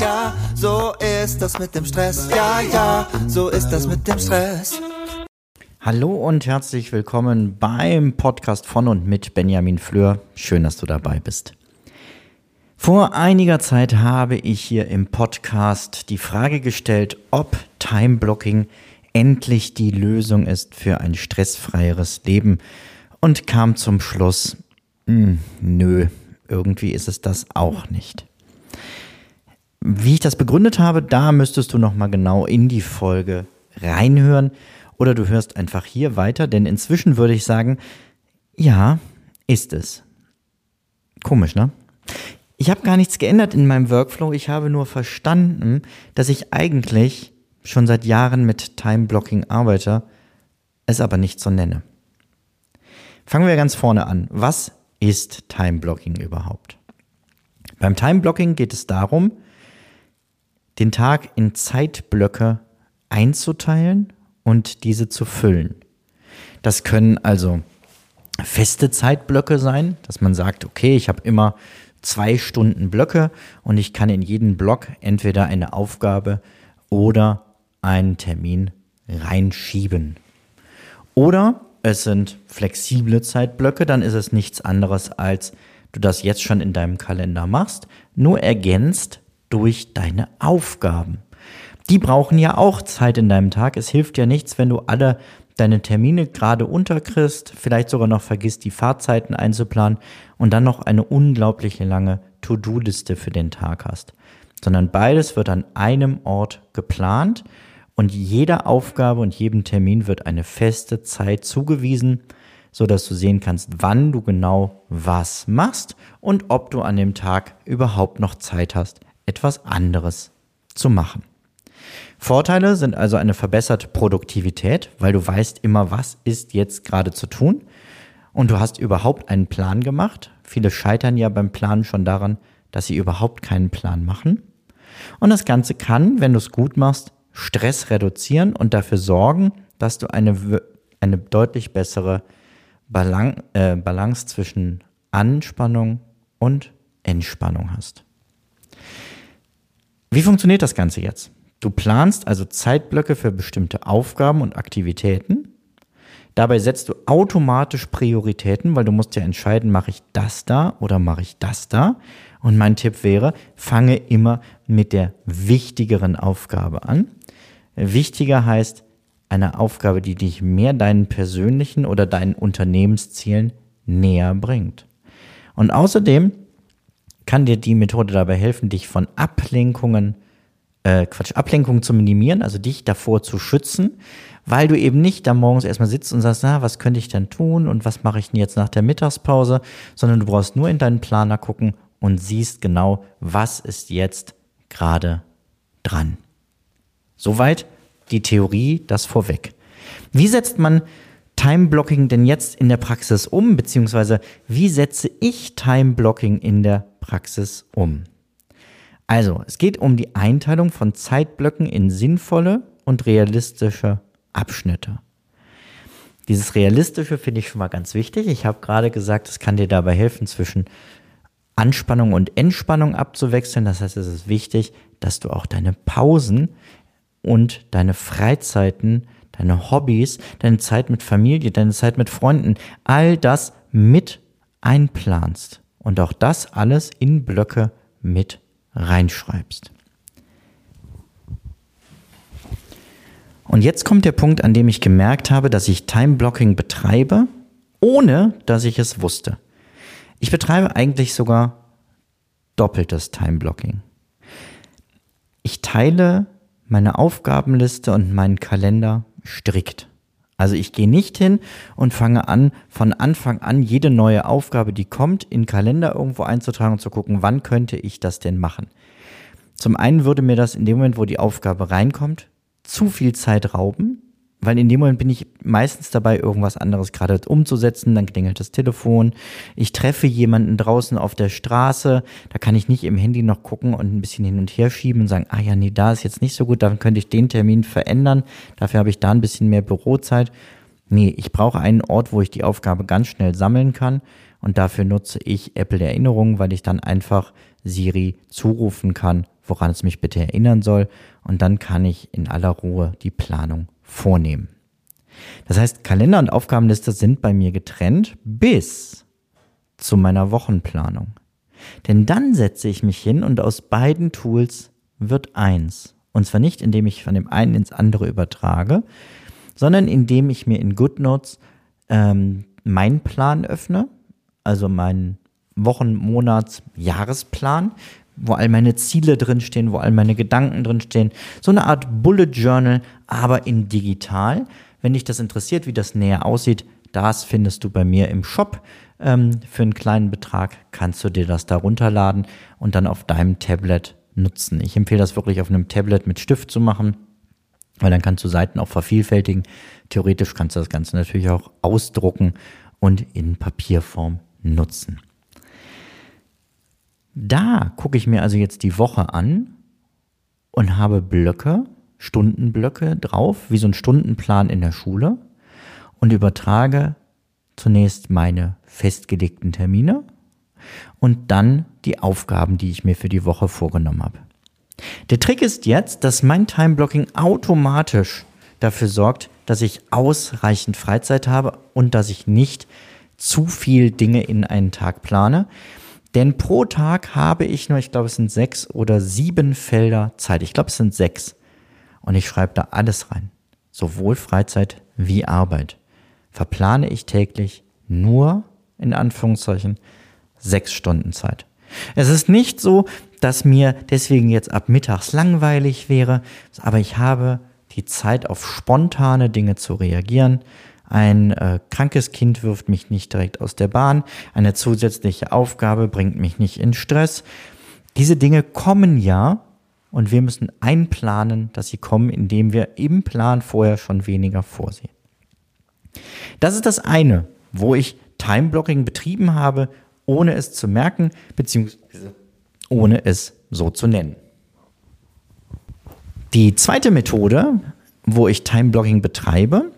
ja, so ist das mit dem Stress. Ja, ja, so ist das mit dem Stress. Hallo und herzlich willkommen beim Podcast von und mit Benjamin Fleur. Schön, dass du dabei bist. Vor einiger Zeit habe ich hier im Podcast die Frage gestellt, ob Time Blocking endlich die Lösung ist für ein stressfreieres Leben und kam zum Schluss, mh, hm, nö, irgendwie ist es das auch nicht. Wie ich das begründet habe, da müsstest du noch mal genau in die Folge reinhören oder du hörst einfach hier weiter, denn inzwischen würde ich sagen, ja, ist es. Komisch, ne? Ich habe gar nichts geändert in meinem Workflow, ich habe nur verstanden, dass ich eigentlich schon seit Jahren mit Time Blocking arbeite, es aber nicht so nenne. Fangen wir ganz vorne an. Was ist Time Blocking überhaupt? Beim Time Blocking geht es darum, den Tag in Zeitblöcke einzuteilen und diese zu füllen. Das können also feste Zeitblöcke sein, dass man sagt, okay, ich habe immer zwei Stunden Blöcke und ich kann in jeden Block entweder eine Aufgabe oder einen Termin reinschieben. Oder es sind flexible Zeitblöcke, dann ist es nichts anderes als du das jetzt schon in deinem Kalender machst, nur ergänzt durch deine Aufgaben die brauchen ja auch Zeit in deinem Tag. Es hilft ja nichts, wenn du alle deine Termine gerade unterkriegst, vielleicht sogar noch vergisst, die Fahrzeiten einzuplanen und dann noch eine unglaubliche lange To-Do-Liste für den Tag hast. Sondern beides wird an einem Ort geplant und jeder Aufgabe und jedem Termin wird eine feste Zeit zugewiesen, so dass du sehen kannst, wann du genau was machst und ob du an dem Tag überhaupt noch Zeit hast, etwas anderes zu machen. Vorteile sind also eine verbesserte Produktivität, weil du weißt immer, was ist jetzt gerade zu tun. Und du hast überhaupt einen Plan gemacht. Viele scheitern ja beim Planen schon daran, dass sie überhaupt keinen Plan machen. Und das Ganze kann, wenn du es gut machst, Stress reduzieren und dafür sorgen, dass du eine, eine deutlich bessere Balance, äh, Balance zwischen Anspannung und Entspannung hast. Wie funktioniert das Ganze jetzt? Du planst also Zeitblöcke für bestimmte Aufgaben und Aktivitäten. Dabei setzt du automatisch Prioritäten, weil du musst ja entscheiden, mache ich das da oder mache ich das da. Und mein Tipp wäre, fange immer mit der wichtigeren Aufgabe an. Wichtiger heißt eine Aufgabe, die dich mehr deinen persönlichen oder deinen Unternehmenszielen näher bringt. Und außerdem kann dir die Methode dabei helfen, dich von Ablenkungen äh, Quatsch, Ablenkung zu minimieren, also dich davor zu schützen, weil du eben nicht da morgens erstmal sitzt und sagst, na, was könnte ich denn tun und was mache ich denn jetzt nach der Mittagspause, sondern du brauchst nur in deinen Planer gucken und siehst genau, was ist jetzt gerade dran. Soweit die Theorie, das vorweg. Wie setzt man Time Blocking denn jetzt in der Praxis um, beziehungsweise wie setze ich Time Blocking in der Praxis um? Also, es geht um die Einteilung von Zeitblöcken in sinnvolle und realistische Abschnitte. Dieses Realistische finde ich schon mal ganz wichtig. Ich habe gerade gesagt, es kann dir dabei helfen, zwischen Anspannung und Entspannung abzuwechseln. Das heißt, es ist wichtig, dass du auch deine Pausen und deine Freizeiten, deine Hobbys, deine Zeit mit Familie, deine Zeit mit Freunden, all das mit einplanst. Und auch das alles in Blöcke mit reinschreibst. Und jetzt kommt der Punkt, an dem ich gemerkt habe, dass ich Time Blocking betreibe, ohne dass ich es wusste. Ich betreibe eigentlich sogar doppeltes Time Blocking. Ich teile meine Aufgabenliste und meinen Kalender strikt. Also ich gehe nicht hin und fange an, von Anfang an jede neue Aufgabe, die kommt, in Kalender irgendwo einzutragen und zu gucken, wann könnte ich das denn machen. Zum einen würde mir das in dem Moment, wo die Aufgabe reinkommt, zu viel Zeit rauben, weil in dem Moment bin ich meistens dabei, irgendwas anderes gerade umzusetzen, dann klingelt das Telefon, ich treffe jemanden draußen auf der Straße, da kann ich nicht im Handy noch gucken und ein bisschen hin und her schieben und sagen, ah ja, nee, da ist jetzt nicht so gut, dann könnte ich den Termin verändern, dafür habe ich da ein bisschen mehr Bürozeit. Nee, ich brauche einen Ort, wo ich die Aufgabe ganz schnell sammeln kann und dafür nutze ich Apple Erinnerungen, weil ich dann einfach Siri zurufen kann, woran es mich bitte erinnern soll und dann kann ich in aller Ruhe die Planung vornehmen. Das heißt, Kalender und Aufgabenliste sind bei mir getrennt bis zu meiner Wochenplanung. Denn dann setze ich mich hin und aus beiden Tools wird eins. Und zwar nicht, indem ich von dem einen ins andere übertrage, sondern indem ich mir in GoodNotes ähm, meinen Plan öffne, also meinen Wochen-, Monats-, Jahresplan, wo all meine Ziele drinstehen, wo all meine Gedanken drinstehen. So eine Art Bullet Journal, aber in digital. Wenn dich das interessiert, wie das näher aussieht, das findest du bei mir im Shop. Ähm, für einen kleinen Betrag kannst du dir das da runterladen und dann auf deinem Tablet nutzen. Ich empfehle das wirklich auf einem Tablet mit Stift zu machen, weil dann kannst du Seiten auch vervielfältigen. Theoretisch kannst du das Ganze natürlich auch ausdrucken und in Papierform nutzen. Da gucke ich mir also jetzt die Woche an und habe Blöcke, Stundenblöcke drauf, wie so ein Stundenplan in der Schule und übertrage zunächst meine festgelegten Termine und dann die Aufgaben, die ich mir für die Woche vorgenommen habe. Der Trick ist jetzt, dass mein Timeblocking automatisch dafür sorgt, dass ich ausreichend Freizeit habe und dass ich nicht zu viel Dinge in einen Tag plane. Denn pro Tag habe ich nur, ich glaube, es sind sechs oder sieben Felder Zeit. Ich glaube, es sind sechs. Und ich schreibe da alles rein. Sowohl Freizeit wie Arbeit. Verplane ich täglich nur, in Anführungszeichen, sechs Stunden Zeit. Es ist nicht so, dass mir deswegen jetzt ab mittags langweilig wäre, aber ich habe die Zeit auf spontane Dinge zu reagieren. Ein äh, krankes Kind wirft mich nicht direkt aus der Bahn. Eine zusätzliche Aufgabe bringt mich nicht in Stress. Diese Dinge kommen ja und wir müssen einplanen, dass sie kommen, indem wir im Plan vorher schon weniger vorsehen. Das ist das eine, wo ich Timeblocking betrieben habe, ohne es zu merken, beziehungsweise ohne es so zu nennen. Die zweite Methode, wo ich Timeblocking betreibe,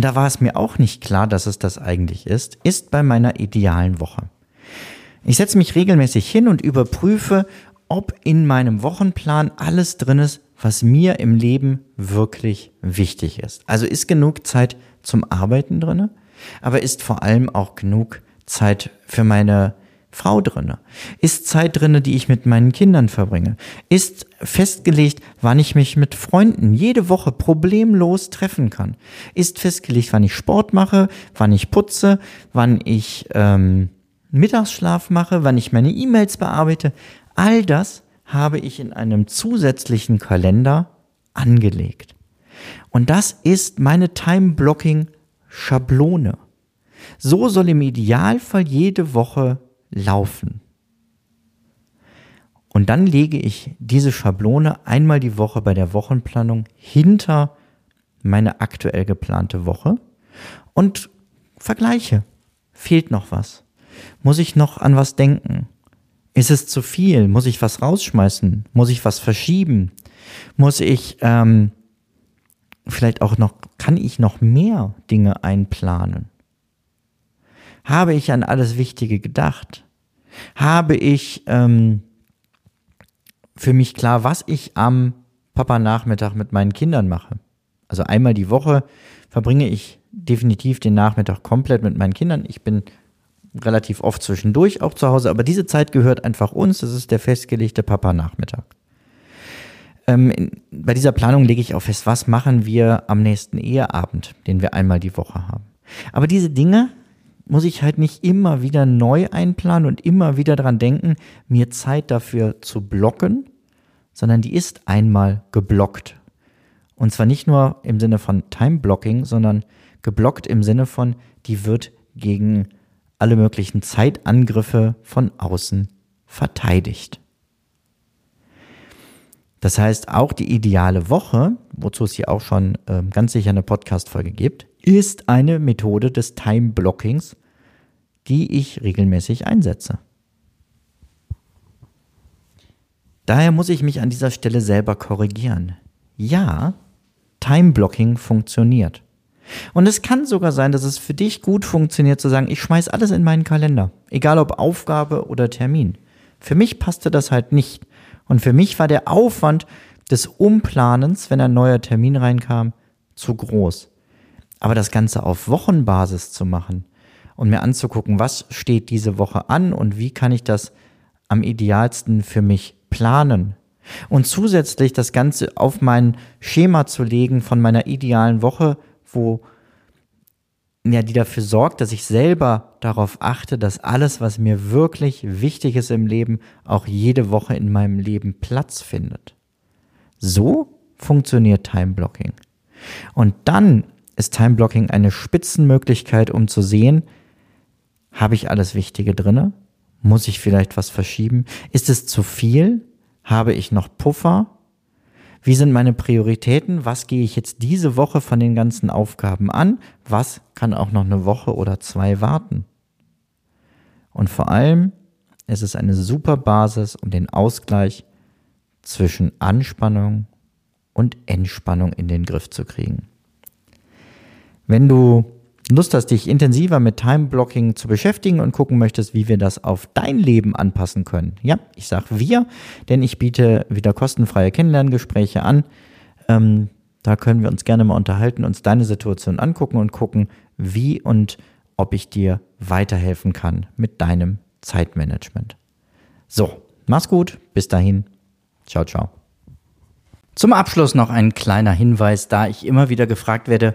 und da war es mir auch nicht klar, dass es das eigentlich ist, ist bei meiner idealen Woche. Ich setze mich regelmäßig hin und überprüfe, ob in meinem Wochenplan alles drin ist, was mir im Leben wirklich wichtig ist. Also ist genug Zeit zum Arbeiten drin, aber ist vor allem auch genug Zeit für meine Frau drinne? Ist Zeit drinne, die ich mit meinen Kindern verbringe? Ist festgelegt, wann ich mich mit Freunden jede Woche problemlos treffen kann? Ist festgelegt, wann ich Sport mache, wann ich putze, wann ich ähm, Mittagsschlaf mache, wann ich meine E-Mails bearbeite? All das habe ich in einem zusätzlichen Kalender angelegt. Und das ist meine Time-Blocking-Schablone. So soll im Idealfall jede Woche laufen. Und dann lege ich diese Schablone einmal die Woche bei der Wochenplanung hinter meine aktuell geplante Woche und vergleiche. Fehlt noch was? Muss ich noch an was denken? Ist es zu viel? Muss ich was rausschmeißen? Muss ich was verschieben? Muss ich ähm, vielleicht auch noch, kann ich noch mehr Dinge einplanen? Habe ich an alles Wichtige gedacht? Habe ich ähm, für mich klar, was ich am Papa-Nachmittag mit meinen Kindern mache? Also einmal die Woche verbringe ich definitiv den Nachmittag komplett mit meinen Kindern. Ich bin relativ oft zwischendurch auch zu Hause, aber diese Zeit gehört einfach uns. Das ist der festgelegte Papa-Nachmittag. Ähm, bei dieser Planung lege ich auch fest, was machen wir am nächsten Eheabend, den wir einmal die Woche haben. Aber diese Dinge muss ich halt nicht immer wieder neu einplanen und immer wieder dran denken, mir Zeit dafür zu blocken, sondern die ist einmal geblockt. Und zwar nicht nur im Sinne von Time-Blocking, sondern geblockt im Sinne von, die wird gegen alle möglichen Zeitangriffe von außen verteidigt. Das heißt, auch die ideale Woche, wozu es hier auch schon äh, ganz sicher eine Podcast-Folge gibt, ist eine Methode des Time-Blockings, die ich regelmäßig einsetze. Daher muss ich mich an dieser Stelle selber korrigieren. Ja, Time-Blocking funktioniert. Und es kann sogar sein, dass es für dich gut funktioniert zu sagen, ich schmeiß alles in meinen Kalender, egal ob Aufgabe oder Termin. Für mich passte das halt nicht. Und für mich war der Aufwand des Umplanens, wenn ein neuer Termin reinkam, zu groß. Aber das Ganze auf Wochenbasis zu machen und mir anzugucken, was steht diese Woche an und wie kann ich das am idealsten für mich planen. Und zusätzlich das Ganze auf mein Schema zu legen von meiner idealen Woche, wo ja, die dafür sorgt, dass ich selber darauf achte, dass alles, was mir wirklich wichtig ist im Leben, auch jede Woche in meinem Leben Platz findet. So funktioniert Time Blocking. Und dann ist Time Blocking eine Spitzenmöglichkeit, um zu sehen, habe ich alles Wichtige drinne? Muss ich vielleicht was verschieben? Ist es zu viel? Habe ich noch Puffer? Wie sind meine Prioritäten? Was gehe ich jetzt diese Woche von den ganzen Aufgaben an? Was kann auch noch eine Woche oder zwei warten? Und vor allem ist es eine super Basis, um den Ausgleich zwischen Anspannung und Entspannung in den Griff zu kriegen. Wenn du Lust hast, dich intensiver mit Time-Blocking zu beschäftigen und gucken möchtest, wie wir das auf dein Leben anpassen können. Ja, ich sage wir, denn ich biete wieder kostenfreie Kennenlerngespräche an. Ähm, da können wir uns gerne mal unterhalten, uns deine Situation angucken und gucken, wie und ob ich dir weiterhelfen kann mit deinem Zeitmanagement. So, mach's gut, bis dahin. Ciao, ciao. Zum Abschluss noch ein kleiner Hinweis, da ich immer wieder gefragt werde,